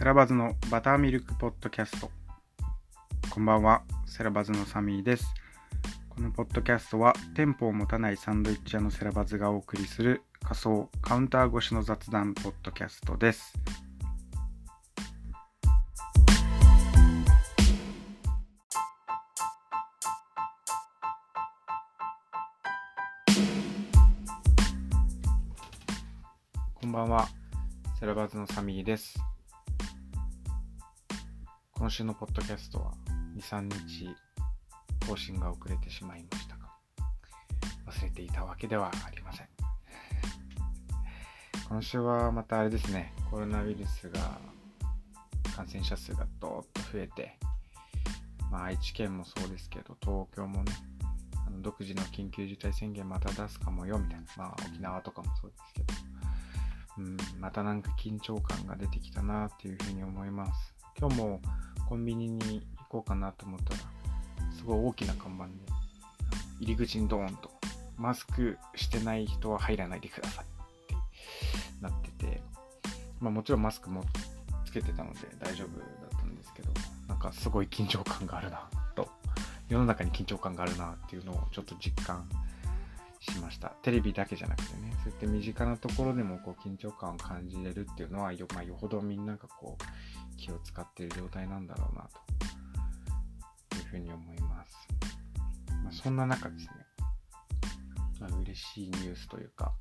セラバズのバターミルクポッドキャスト。こんばんは、セラバズのサミーです。このポッドキャストは、店舗を持たないサンドイッチ屋のセラバズがお送りする仮想カウンター越しの雑談ポッドキャストです。こんばんは、セラバズのサミーです。今週のポッドキャストは2、3日更新が遅れてしまいましたが、忘れていたわけではありません。今週はまたあれですね、コロナウイルスが、感染者数がどーっと増えて、まあ愛知県もそうですけど、東京もね、あの独自の緊急事態宣言また出すかもよみたいな、まあ沖縄とかもそうですけど、うん、またなんか緊張感が出てきたなっていうふうに思います。今日もコンビニに行こうかなと思ったら、すごい大きな看板で、入り口にドーンと、マスクしてない人は入らないでくださいってなってて、まあもちろんマスクもつけてたので大丈夫だったんですけど、なんかすごい緊張感があるなと、世の中に緊張感があるなっていうのをちょっと実感してしました。テレビだけじゃなくてね、そうやって身近なところでもこう緊張感を感じれるっていうのはよ,、まあ、よほどみんながこう気を使っている状態なんだろうなというふうに思います。まあ、そんな中ですね、まあ、嬉しいニュースというか、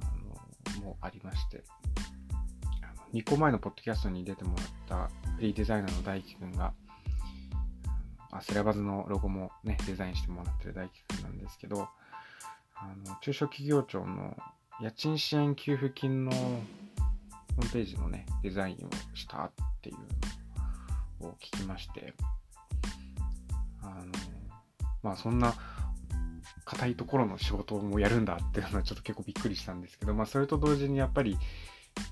あのもうありまして、あの2個前のポッドキャストに出てもらったフリーデザイナーの大輝くんが、あセラバズのロゴもね、デザインしてもらってる大輝くんなんですけど、あの中小企業庁の家賃支援給付金のホームページのね、デザインをしたっていうのを聞きまして、あの、まあそんな硬いところの仕事もやるんだっていうのはちょっと結構びっくりしたんですけど、まあそれと同時にやっぱり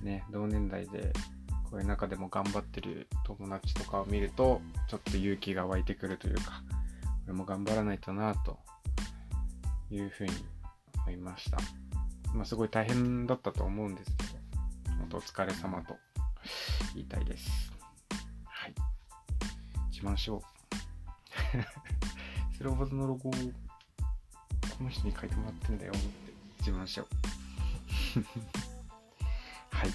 ね、同年代でこういう中でも頑張ってる友達とかを見ると、ちょっと勇気が湧いてくるというか、俺も頑張らないとなというふうにいました。まあすごい大変だったと思うんですけど、本当お疲れ様と言いたいです。はい。自慢しよう。スローバズのロゴをこの人に書いてもらってんだよって自慢しよう。はい、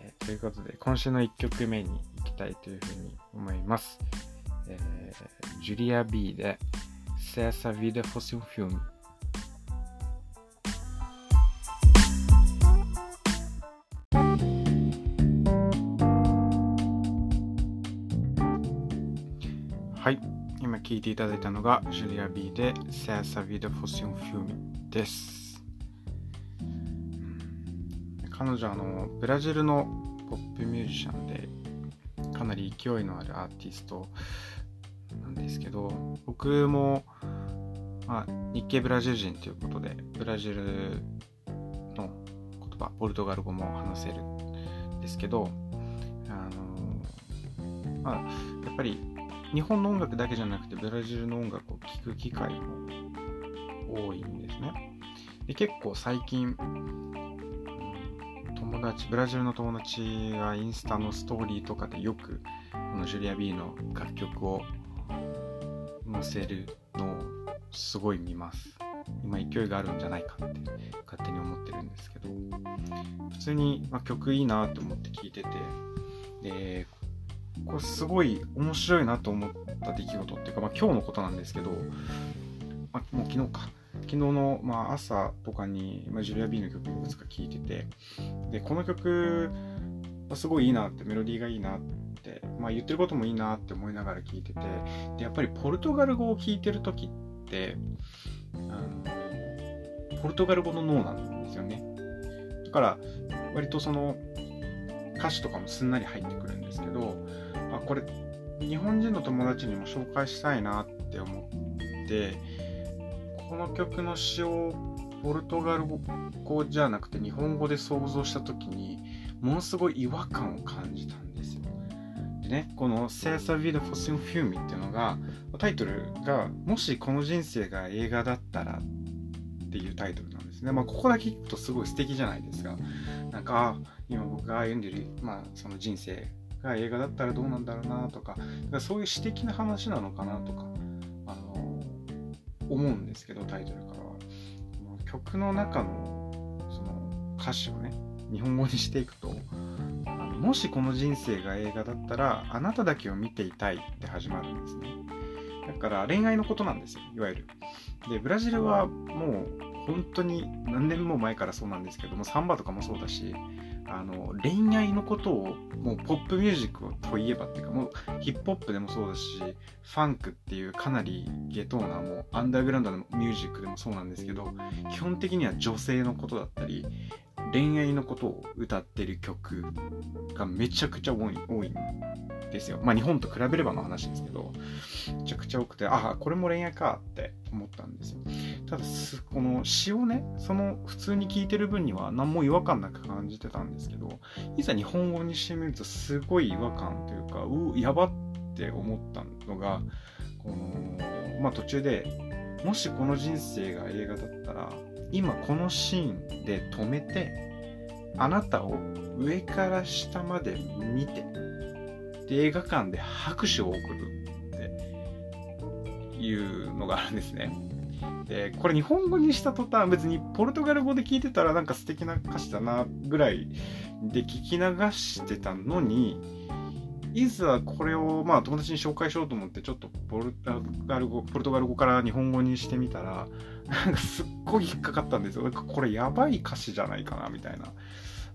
えー、ということで、今週の1曲目に行きたいというふうに思います。えー、ジュリア B で Se essa vida fosse um filme 聴いていただいたのが、ジュリア・ビーで Se essa vida fosse um filme です。彼女はあのブラジルのポップミュージシャンで、かなり勢いのあるアーティストなんですけど、僕も、まあ、日系ブラジル人ということで、ブラジルの言葉、ポルトガル語も話せるんですけど、あのまあ、やっぱり日本の音楽だけじゃなくてブラジルの音楽を聴く機会も多いんですね。で結構最近、友達、ブラジルの友達がインスタのストーリーとかでよくこのジュリア・ビーの楽曲を載せるのをすごい見ます。今勢いがあるんじゃないかって勝手に思ってるんですけど普通に、ま、曲いいなと思って聴いててでこれすごい面白いなと思った出来事っていうか、まあ、今日のことなんですけど、まあ、もう昨日か。昨日の、まあ、朝とかに、まあ、ジュリア・ビーの曲いくつか聴いててでこの曲すごいいいなってメロディーがいいなって、まあ、言ってることもいいなって思いながら聴いててでやっぱりポルトガル語を聴いてる時ってあのポルトガル語の脳なんですよね。だから割とその歌詞とかもすんなり入ってくるんですけどあこれ日本人の友達にも紹介したいなって思ってこの曲の詩をポルトガル語じゃなくて日本語で想像した時にものすごい違和感を感じたんですよ。でね、この「セーサ・ビド・フォスン・フューミ」っていうのがタイトルが「もしこの人生が映画だったら」っていうタイトルなんですね。まあ、ここだけ聞くとすごい素敵じゃないですか。なんか、今僕が歩んでる、まあ、その人生が映画だったらどうなんだろうなとか、かそういう詩的な話なのかなとか、あの思うんですけど、タイトルからは。曲の中のその歌詞をね、日本語にしていくと、もしこの人生が映画だったら、あなただけを見ていたいって始まるんですね。だから恋愛のことなんですよ、いわゆる。で、ブラジルはもう本当に何年も前からそうなんですけども、サンバとかもそうだし、あの恋愛のことをもうポップミュージックといえばっていうかもうヒップホップでもそうだしファンクっていうかなり下等なもうアンダーグラウンドのミュージックでもそうなんですけど基本的には女性のことだったり恋愛のことを歌ってる曲がめちゃくちゃ多い多いんですよ。まあ日本と比べればの話ですけど、めちゃくちゃ多くて、ああ、これも恋愛かって思ったんですよ。ただ、この詩をね、その普通に聞いてる分には何も違和感なく感じてたんですけど、いざ日本語にしてみるとすごい違和感というか、うやばって思ったのが、この、まあ途中で、もしこの人生が映画だったら、今このシーンで止めて、あなたを上から下まで見て、で映画館で拍手を送るっていうのがあるんですね。で、これ日本語にした途端別にポルトガル語で聞いてたらなんか素敵な歌詞だなぐらいで聞き流してたのに、いざこれをまあ友達に紹介しようと思ってちょっとポルトガル語ポルトガル語から日本語にしてみたらなんかすっごい引っかかったんですよ。これやばい歌詞じゃないかなみたい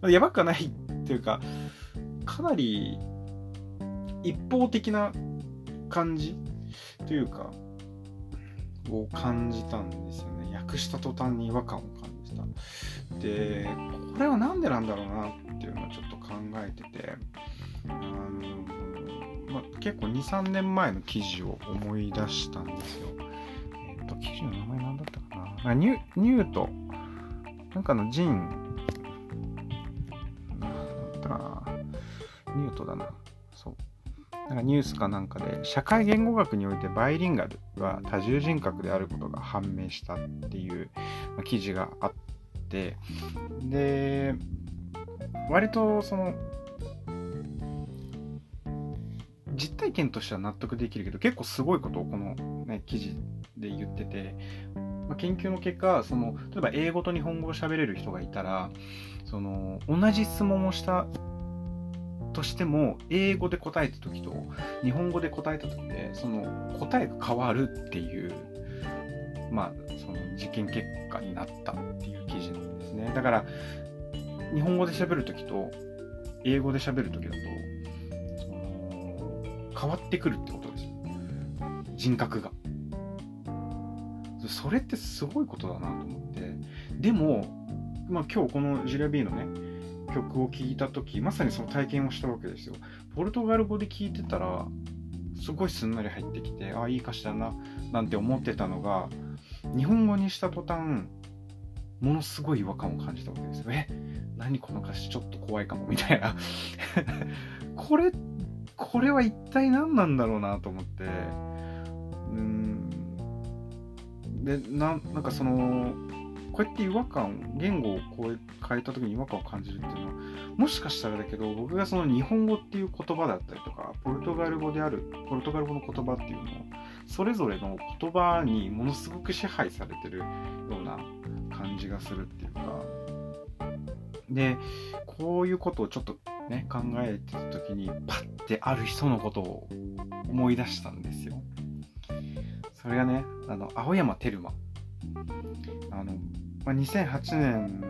な。やばくはないっていうかかなり一方的な感じというかを感じたんですよね。訳した途端に違和感を感じた。で、これは何でなんだろうなっていうのをちょっと考えてて、あのまあ、結構2、3年前の記事を思い出したんですよ。えっ、ー、と、記事の名前何だったかな。ニュニュート、なんかのジン、なんだったかな。ニュートだな。なんかニュースかなんかで、社会言語学においてバイリンガルは多重人格であることが判明したっていう記事があって、で、割とその、実体験としては納得できるけど、結構すごいことをこの、ね、記事で言ってて、まあ、研究の結果、その、例えば英語と日本語を喋れる人がいたら、その、同じ質問をしたとしても英語で答えた時と日本語で答えた時でその答えが変わるっていうまあその実験結果になったっていう記事なんですね。だから日本語で喋る時と英語で喋る時だと変わってくるってことです。人格が。それってすごいことだなと思って。でも、まあ、今日このジュリア・ビーのね曲を聴いた時まさにその体験をしたわけですよ。ポルトガル語で聴いてたらすごいすんなり入ってきてああいい歌詞だななんて思ってたのが日本語にした途端ものすごい違和感を感じたわけですよ。え何この歌詞ちょっと怖いかもみたいな。これこれは一体何なんだろうなと思って。うん。でななんかそのこうやって違和感、言語をこう変えた時に違和感を感じるっていうのは、もしかしたらだけど、僕がその日本語っていう言葉だったりとか、ポルトガル語である、ポルトガル語の言葉っていうのを、それぞれの言葉にものすごく支配されてるような感じがするっていうか、で、こういうことをちょっとね、考えてた時に、パッてある人のことを思い出したんですよ。それがね、あの、青山テルマ。あの、まあ、2008年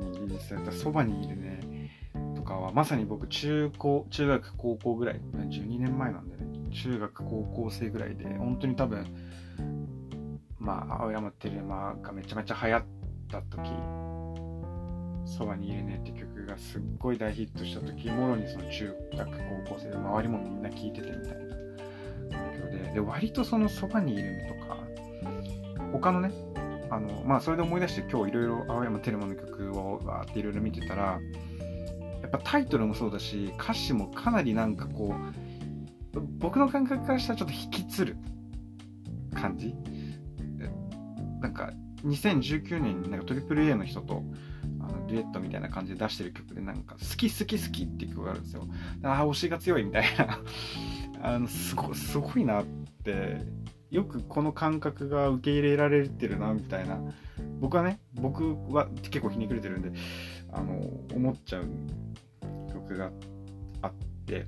にリリースされた「そばにいるね」とかはまさに僕中高中学高校ぐらい12年前なんでね。中学高校生ぐらいで本当に多分まあ青山テルマがめちゃめちゃ流行った時「そばにいるね」って曲がすっごい大ヒットした時もろにその中学高校生で周りもみんな聴いててみたいな状況で割とその「そばにいるね」とか他のねあのまあそれで思い出して今日いろいろ青山テルマの曲をわーっていろいろ見てたらやっぱタイトルもそうだし歌詞もかなりなんかこう僕の感覚からしたらちょっと引きつる感じ？なんか2019年になんか AAA の人とあのデュエットみたいな感じで出してる曲でなんか好き好き好きっていう曲があるんですよ。ああ、推しが強いみたいな あのすごすごいなってよくこの感覚が受け入れられてるなみたいな。僕はね僕は結構ひねくれてるんであの思っちゃう曲があって。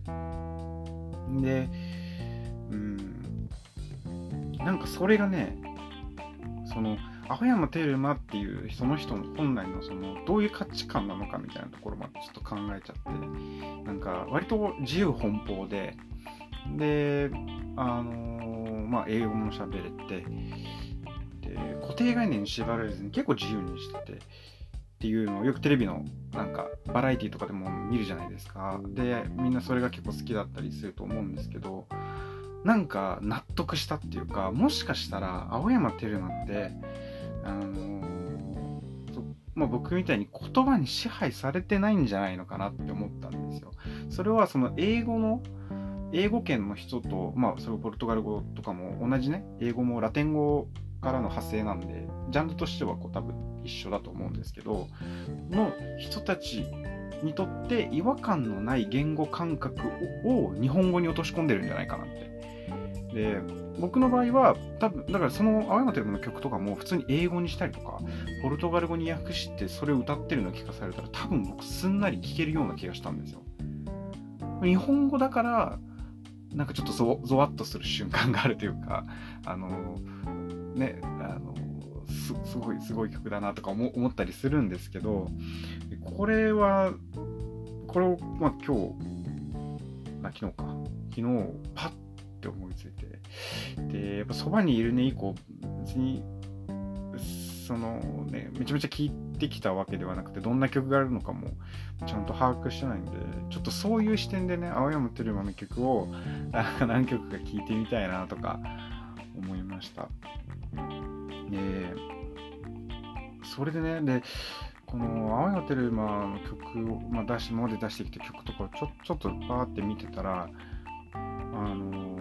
でうんなんかそれがねその青山テルマっていうその人の本来のそのどういう価値観なのかみたいなところまでちょっと考えちゃってなんか割と自由奔放で。であの、まあ英語も喋れてで固定概念に縛られずに結構自由にしててっていうのをよくテレビのなんかバラエティとかでも見るじゃないですかでみんなそれが結構好きだったりすると思うんですけどなんか納得したっていうかもしかしたら青山テルマってあの、まあ、僕みたいに言葉に支配されてないんじゃないのかなって思ったんですよ。それはその英語の英語圏の人と、まあ、それポルトガル語とかも同じね、英語もラテン語からの派生なんで、ジャンルとしてはこう多分一緒だと思うんですけど、の人たちにとって違和感のない言語感覚を日本語に落とし込んでるんじゃないかなって。で、僕の場合は、多分、だからその青山テルの曲とかも普通に英語にしたりとか、ポルトガル語に訳してそれを歌ってるのを聞かされたら多分僕すんなり聴けるような気がしたんですよ。日本語だからなんかちょっとゾゾワッとする瞬間があるというか、あの、ね、あの、すすごい、すごい曲だなとか思思ったりするんですけど、これは、これを、まあ今日、あ、昨日か、昨日、パッて思いついて、で、やっぱそばにいるね以降、別にそのね、めちゃめちゃ聴いてきたわけではなくて、どんな曲があるのかもちゃんと把握してないんで、ちょっとそういう視点でね、青山テルマの曲を何曲か聴いてみたいなとか思いました。で、それでね、で、この青山テルマの曲を、まあ、出し、今まで出してきた曲とかをちょちょっとバーって見てたら、あの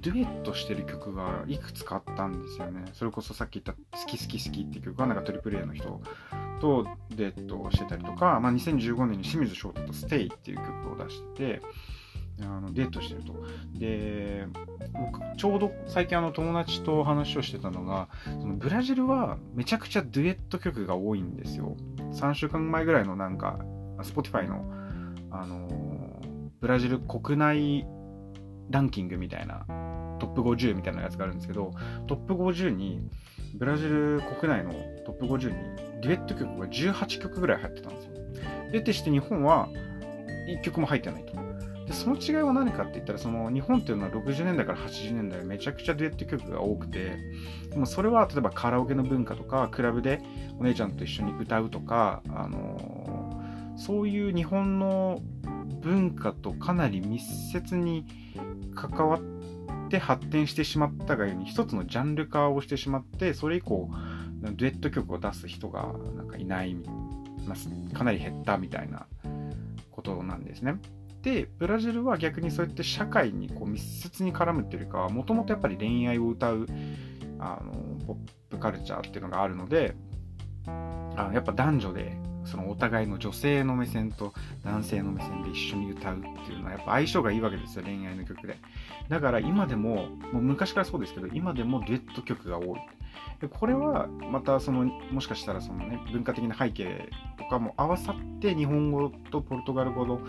デュエットしてる曲がいくつかあったんですよね。それこそさっき言った好き好き好きっていう曲はなんかトリプル A の人とデュエットしてたりとか、まあ、2015年に清水翔太と Stay っていう曲を出してて、あのデートしてると。で、僕、ちょうど最近あの友達と話をしてたのが、そのブラジルはめちゃくちゃデュエット曲が多いんですよ。3週間前ぐらいのなんか、Spotify の、あのブラジル国内ランキングみたいなトップ50みたいなやつがあるんですけど、トップ50に、ブラジル国内のトップ50にデュエット曲が18曲ぐらい入ってたんですよ。で、てして日本は1曲も入ってないと。で、その違いは何かって言ったら、その日本っていうのは60年代から80年代めちゃくちゃデュエット曲が多くて、でもそれは例えばカラオケの文化とか、クラブでお姉ちゃんと一緒に歌うとか、あのー、そういう日本の文化とかなり密接に関わってって発展してしまったがゆえに一つのジャンル化をしてしまってそれ以降デュエット曲を出す人がなんかいないかなり減ったみたいなことなんですね。でブラジルは逆にそうやって社会にこう密接に絡むっていうかもともとやっぱり恋愛を歌うあのポップカルチャーっていうのがあるのであのやっぱ男女でそのお互いの女性の目線と男性の目線で一緒に歌うっていうのはやっぱ相性がいいわけですよ恋愛の曲で。だから今でももう昔からそうですけど今でもデュエット曲が多い。でこれはまたそのもしかしたらそのね文化的な背景とかも合わさって日本語とポルトガル語の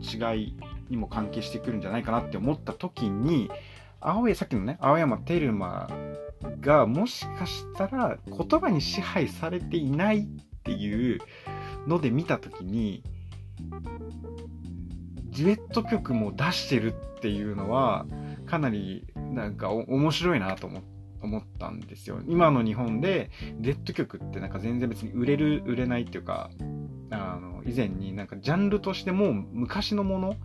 違いにも関係してくるんじゃないかなって思った時に青山さっきのね青山テルマがもしかしたら言葉に支配されていないっていうので見た時にデュエット曲も出してるっていうのはかなりなんか面白いなと思思ったんですよ。今の日本でデット曲ってなんか全然別に売れる売れないっていうかあの以前になんかジャンルとしてもう昔のもの、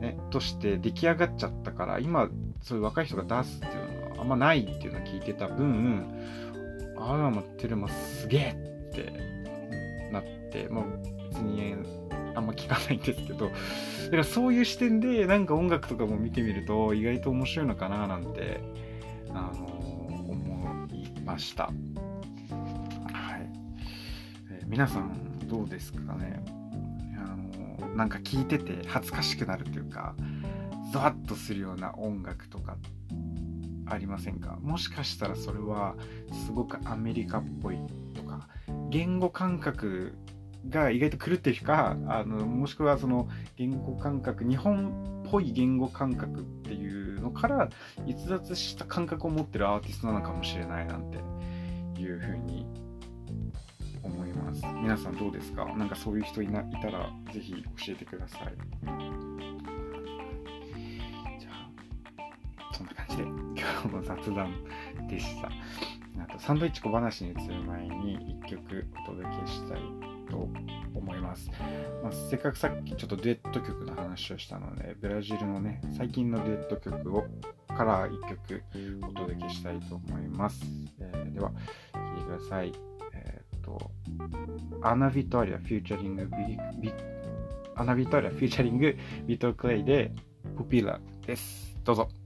ね、として出来上がっちゃったから今そういう若い人が出すっていうのはあんまないっていうのを聞いてた分ああ待ってるますげえってなって、まあ、別にあんま聞かないんですけど、だからそういう視点でなんか音楽とかも見てみると意外と面白いのかななんて、あのー、思いました。はい。えー、皆さんどうですかね？あのなんか聞いてて恥ずかしくなるというか、ゾワッとするような音楽とかありませんか？もしかしたらそれはすごくアメリカっぽいとか言語感覚が意外と狂ってるかあのもしくはその言語感覚日本っぽい言語感覚っていうのから逸脱した感覚を持ってるアーティストなのかもしれないなんていうふうに思います。皆さんどうですか？なんかそういう人いないたらぜひ教えてください。の雑談でしたあとサンドイッチ小話に移る前に1曲お届けしたいと思います。まあ、せっかくさっきちょっとデュエット曲の話をしたので、ブラジルのね、最近のデュエット曲をから1曲お届けしたいと思います。えー、では、聴いてください。えっ、と、アナ・ビトリア featuring ビビアナ・ビトリア featuringビトクレイで Pupila です。どうぞ。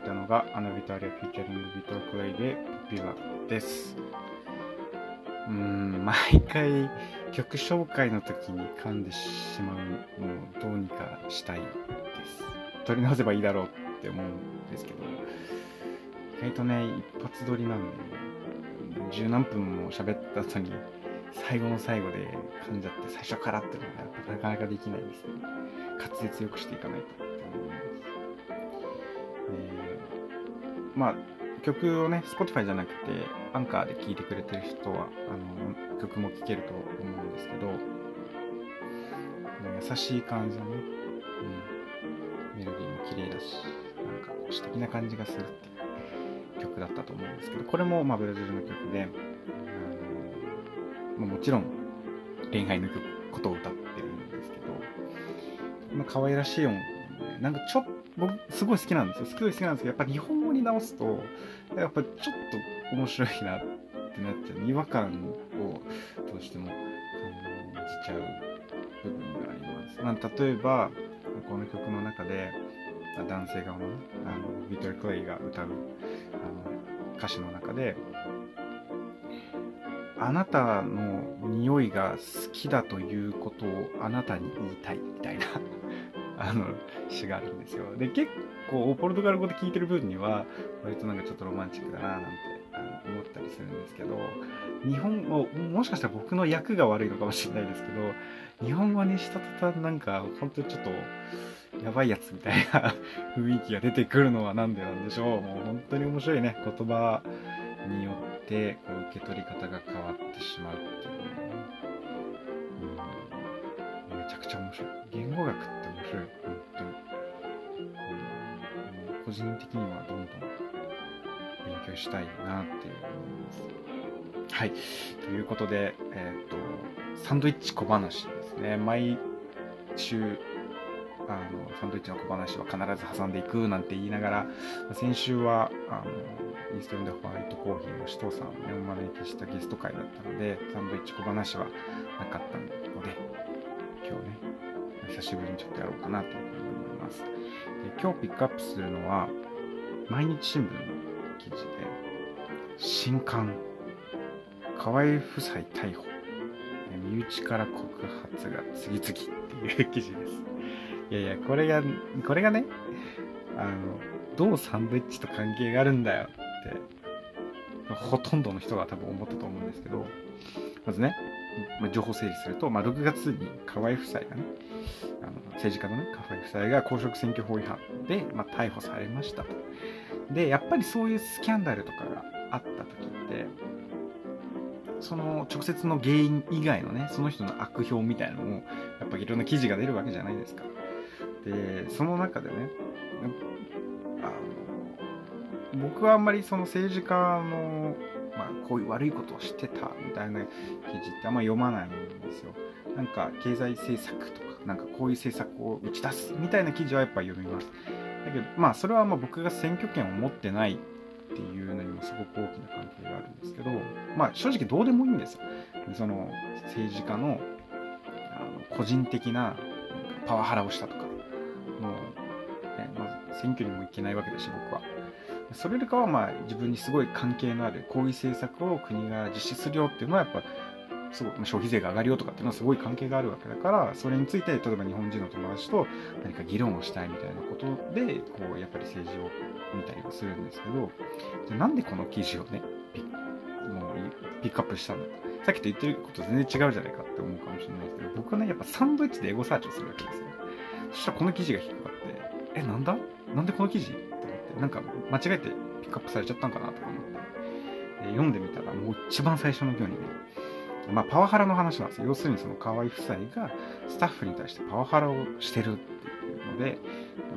がアナビトリア featuring ビトクレイで Pupila です。うん、毎回曲紹介の時に噛んでしまうのをどうにかしたいです。取り直せばいいだろうって思うんですけど、意外とね、一発撮りなんで、十何分も喋った後に最後の最後で噛んじゃって最初からっていうのがなかなかできないですね。滑舌よくしていかないとって思います。えーまあ、曲をね、Spotify じゃなくて、アンカーで聴いてくれてる人は、あの、曲も聴けると思うんですけど、優しい感じのね、うん、メロディーも綺麗だし、なんか詩的な感じがするっていう曲だったと思うんですけど、これも、まあ、ブラジルの曲で、あのもちろん恋愛の曲ことを歌ってるんですけど、まあ、可愛らしい音楽なんかちょっと、僕すごい好きなんですよ。すごい好きなんですけど、やっぱ日本直すと、やっぱちょっと面白いなってなっちゃう。違和感をどうしても感じちゃう部分があります。まあ、例えば、この曲の中で、男性側の、あのビートル・クレイが歌うあの歌詞の中で、あなたの匂いが好きだということをあなたに言いたいみたいなあの詩があるんですよ。で結構ポルトガル語で聞いてる分には割となんかちょっとロマンチックだななんて思ったりするんですけど日本語もしかしたら僕の役が悪いのかもしれないですけど日本語にした途端なんか本当にちょっとやばいやつみたいな 雰囲気が出てくるのは何でなんでしょうもう本当に面白いね言葉によってこう受け取り方が変わってしまうってくちゃ面白い。言語学って面白い。本当に、うん、個人的にはどんどん勉強したいなって思います。はい。ということでえっ、とサンドイッチ小話ですね。毎週あのサンドイッチの小話は必ず挟んでいくなんて言いながら先週はあのインストンでホワイトコーヒーの首藤さんを、お招きしたゲスト会だったのでサンドイッチ小話はなかったのでしぶりにちょっとやろうかなと思います。で今日ピックアップするのは、毎日新聞の記事で、新刊、河合夫妻逮捕、身内から告発が次々っていう記事です。いやいや、これが、これがね、あの、どうサンドイッチと関係があるんだよって、ほとんどの人が多分思ったと思うんですけど、まずね、ま、情報整理すると、まあ、6月に河合夫妻がね、政治家のね、河合夫妻が公職選挙法違反で、まあ、逮捕されましたと。で、やっぱりそういうスキャンダルとかがあった時って、その直接の原因以外のね、その人の悪評みたいなのも、やっぱいろんな記事が出るわけじゃないですか。で、その中でね、あの僕はあんまりその政治家のまあ、こういう悪いことをしてたみたいな記事ってあんま読まないんですよ。なんか経済政策と、なんかこういう政策を打ち出すみたいな記事はやっぱ読みます。だけど、まあそれはまあ僕が選挙権を持ってないっていうのにもすごく大きな関係があるんですけど、まあ正直どうでもいいんですよ。その政治家のあの個人的なパワハラをしたとか、もう、ね、まず選挙にも行けないわけだし、僕は。それよりかはまあ自分にすごい関係のある抗議政策を国が実施するよっていうのはやっぱすごい消費税が上がるよとかっていうのはすごい関係があるわけだからそれについて例えば日本人の友達と何か議論をしたいみたいなことでこうやっぱり政治を見たりはするんですけどじゃなんでこの記事をねピもうピックアップしたんださっきと言ってること全然違うじゃないかって思うかもしれないですけど僕はねやっぱサンドイッチでエゴサーチをするわけですよ。そしたらこの記事が引っかかってえなんだ？なんでこの記事？って思ってなんか間違えてピックアップされちゃったんかなとか思って、読んでみたらもう一番最初の行にねまあ、パワハラの話なんですよ。要するにその河合夫妻がスタッフに対してパワハラをしてるっていうので、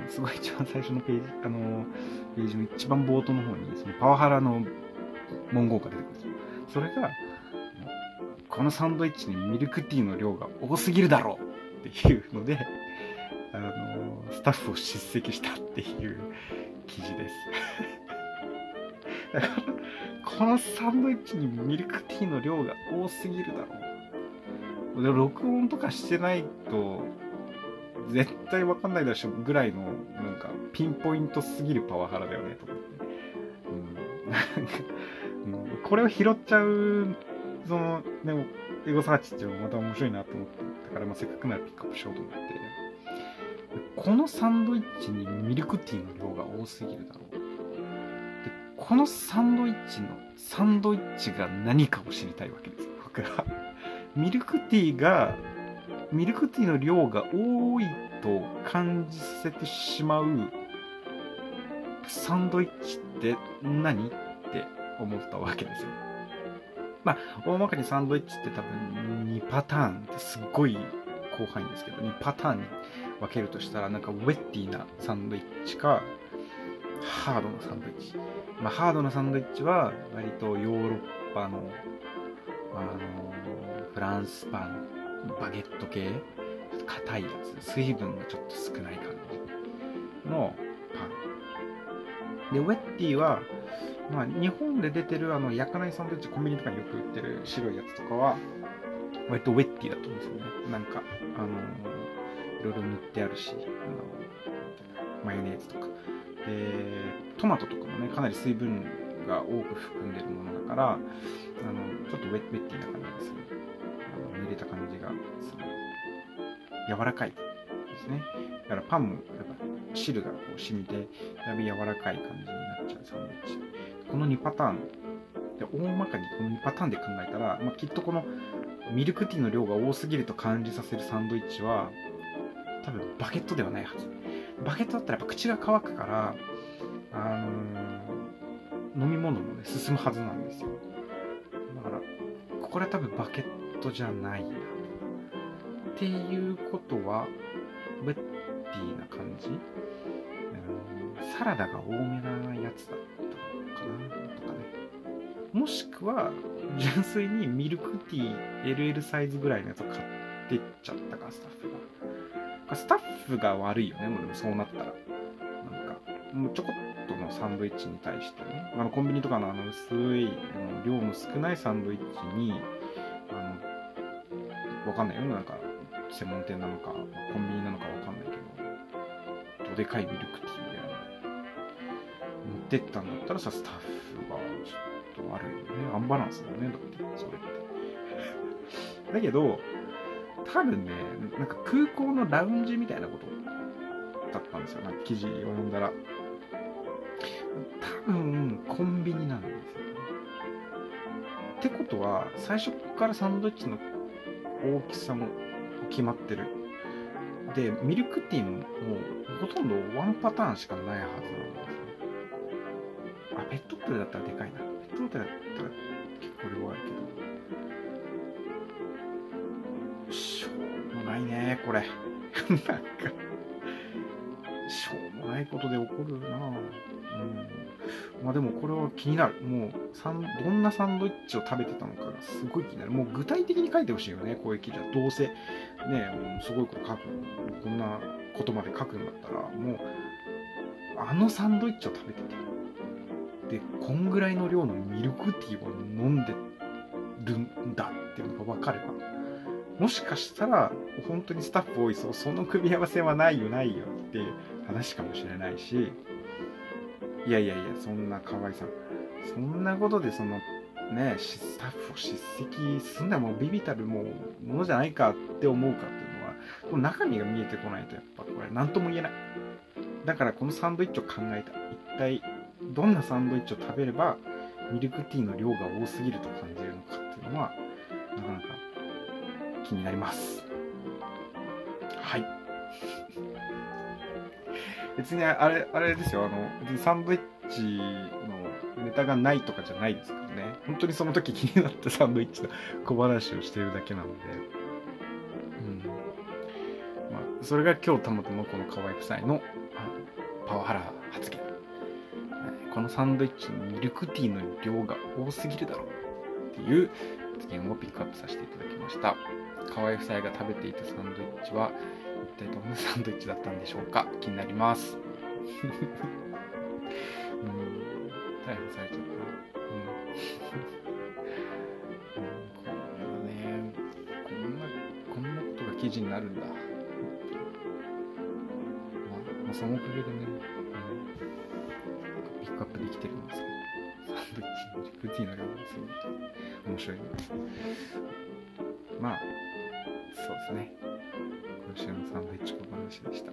すごい一番最初のページ、あの、ページの一番冒頭の方に、そのパワハラの文言が出てくるんですよ。それが、このサンドイッチにミルクティーの量が多すぎるだろうっていうので、あの、スタッフを叱責したっていう記事です。このサンドイッチにミルクティーの量が多すぎるだろう。で録音とかしてないと、絶対わかんないでしょぐらいの、なんか、ピンポイントすぎるパワハラだよね、と思って。うん。なんか、うん、これを拾っちゃう、その、でも、エゴサーチっていうのもまた面白いなと思って、だからまあせっかくならピックアップしようと思って、このサンドイッチにミルクティーの量が多すぎるだろう。このサンドイッチの、サンドイッチが何かを知りたいわけです、僕は。ミルクティーが、ミルクティーの量が多いと感じさせてしまうサンドイッチって何？って思ったわけですよ。まあ、大まかにサンドイッチって多分2パターンってすっごい広範囲ですけど、2パターンに分けるとしたら、なんかウェッティなサンドイッチか、ハードなサンドイッチ。まあ、ハードなサンドイッチは、割とヨーロッパの、あのフランスパン、バゲット系、硬いやつ、水分がちょっと少ない感じのパン。で、ウェッティは、まあ、日本で出てるあの焼かないサンドイッチ、コンビニとかによく売ってる白いやつとかは、割とウェッティだと思うんですよね。なんか、あのいろいろ塗ってあるし、あのマヨネーズとか。で、トマトとかもね、かなり水分が多く含んでるものだから、あのちょっとウェッティな感じがする。あの濡れた感じがする。柔らかいですね。だからパンもやっぱ汁がこう染みて、だいぶ柔らかい感じになっちゃうサンドイッチ。この2パターン、で大まかにこの2パターンで考えたら、まあ、きっとこのミルクティーの量が多すぎると感じさせるサンドイッチは、多分バケットではないはず。バケットだったらやっぱ口が乾くから、あのー、飲み物もね、進むはずなんですよ。だから、これは多分バケットじゃないな。っていうことは、ウェッティな感じ、うん、サラダが多めなやつだったのかな？とかね。もしくは、純粋にミルクティー LL サイズぐらいのやつを買ってっちゃったか、スタッフが。スタッフが悪いよね、もうでもそうなったら。なんか、もうちょこっとのサンドイッチに対してね、あのコンビニとかのあの薄い、あの量の少ないサンドイッチに、あの、わかんないよ、なんか、専門店なのか、コンビニなのかわかんないけど、どでかいミルクティーみたいな持ってったんだったらさ、スタッフがちょっと悪いよね。アンバランスだよね、だって、それって。だけど、多分ね、なんか空港のラウンジみたいなことだったんですよ。なんか記事を読んだら。多分、コンビニなんですよ、ね。ってことは、最初からサンドイッチの大きさも決まってる。で、ミルクティーももうほとんどワンパターンしかないはずなんですよ。あ、ペットボトルだったらでかいな。ペットボトルだったら結構量あるけど。これ。なんか、しょうもないことで起こるなぁ。うん。まあでもこれは気になる。もうサン、どんなサンドイッチを食べてたのかがすごい気になる。もう具体的に書いてほしいよね、こういう記事は。どうせ、ね、もうすごいこと書く、こんなことまで書くんだったら、もう、あのサンドイッチを食べてて、でこんぐらいの量のミルクティーを飲んでるんだっていうのが分かればもしかしたら本当にスタッフ多いそうその組み合わせはないよないよって話かもしれないしいやいやいやそんな河合さんそんなことでそのねスタッフを叱責すんなもうビビたるもうものじゃないかって思うかっていうのはこの中身が見えてこないとやっぱこれ何とも言えない。だからこのサンドイッチを考えた。一体どんなサンドイッチを食べればミルクティーの量が多すぎると感じるのかっていうのはなかなか気になります。はい。別にあれあれですよ。あの別にサンドイッチのネタがないとかじゃないですからね。本当にその時気になった サンドイッチの小話をしてるだけなので。うん。まあそれが今日たまたまこの河合夫妻のパワハラ発言。このサンドイッチにミルクティーの量が多すぎるだろうっていう発言をピックアップさせていただきました。河合夫妻が食べていたサンドイッチは一体どんなサンドイッチだったんでしょうか？気になります。うん。逮捕されちゃった。うん。うん。こんなねこんなこんなことが記事になるんだ。まあ、まあ、そのおかげでね、うん、ピックアップできてるんですけど。サンドイッチのルティーの量がすごい面白い。なまあそうですね。今週のサンドイッチ小話でした。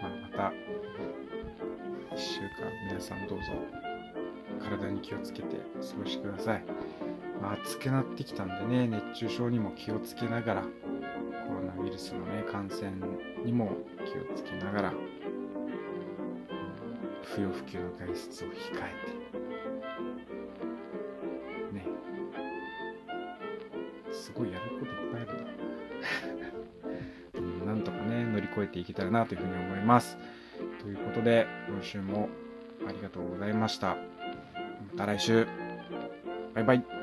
まあまた1週間皆さんどうぞ体に気をつけてお過ごしください、まあ、暑くなってきたんでね熱中症にも気をつけながらコロナウイルスのね感染にも気をつけながら不要不急の外出を控えて越えていけたらなというふうに思います。ということで今週もありがとうございました。また来週。バイバイ。